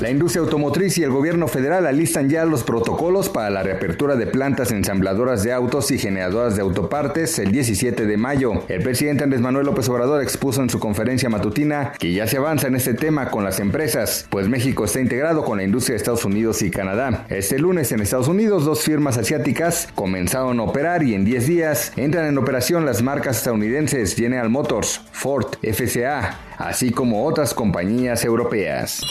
La industria automotriz y el gobierno federal alistan ya los protocolos para la reapertura de plantas ensambladoras de autos y generadoras de autopartes el 17 de mayo. El presidente Andrés Manuel López Obrador expuso en su conferencia matutina que ya se avanza en este tema con las empresas, pues México está integrado con la industria de Estados Unidos y Canadá. Este lunes en Estados Unidos dos firmas asiáticas comenzaron a operar y en 10 días entran en operación las marcas estadounidenses General Motors, Ford, FCA, así como otras compañías europeas.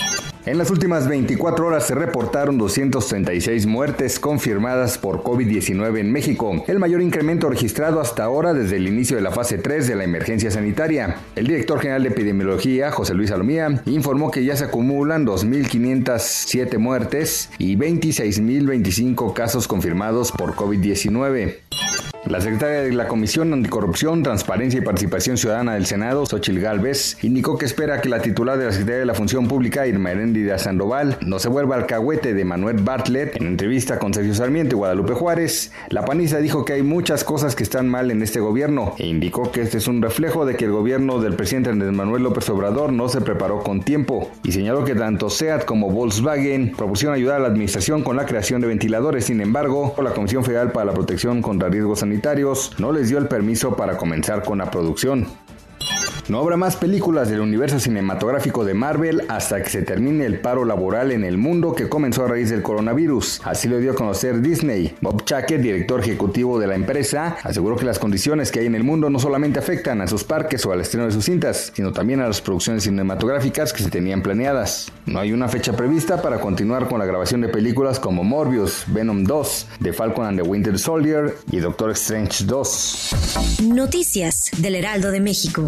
En las últimas 24 horas se reportaron 236 muertes confirmadas por COVID-19 en México, el mayor incremento registrado hasta ahora desde el inicio de la fase 3 de la emergencia sanitaria. El director general de epidemiología, José Luis Salomía, informó que ya se acumulan 2.507 muertes y 26.025 casos confirmados por COVID-19. La secretaria de la Comisión Anticorrupción, Transparencia y Participación Ciudadana del Senado, Xochil Gálvez, indicó que espera que la titular de la Secretaría de la Función Pública, Irma Heréndida Sandoval, no se vuelva alcahuete de Manuel Bartlett. En entrevista con Sergio Sarmiento y Guadalupe Juárez, la panista dijo que hay muchas cosas que están mal en este gobierno e indicó que este es un reflejo de que el gobierno del presidente Andrés Manuel López Obrador no se preparó con tiempo y señaló que tanto SEAT como Volkswagen propusieron ayudar a la administración con la creación de ventiladores. Sin embargo, la Comisión Federal para la Protección contra Riesgos Sanitarios no les dio el permiso para comenzar con la producción. No habrá más películas del universo cinematográfico de Marvel hasta que se termine el paro laboral en el mundo que comenzó a raíz del coronavirus. Así lo dio a conocer Disney. Bob Chacker, director ejecutivo de la empresa, aseguró que las condiciones que hay en el mundo no solamente afectan a sus parques o al estreno de sus cintas, sino también a las producciones cinematográficas que se tenían planeadas. No hay una fecha prevista para continuar con la grabación de películas como Morbius, Venom 2, The Falcon and the Winter Soldier y Doctor Strange 2. Noticias del Heraldo de México.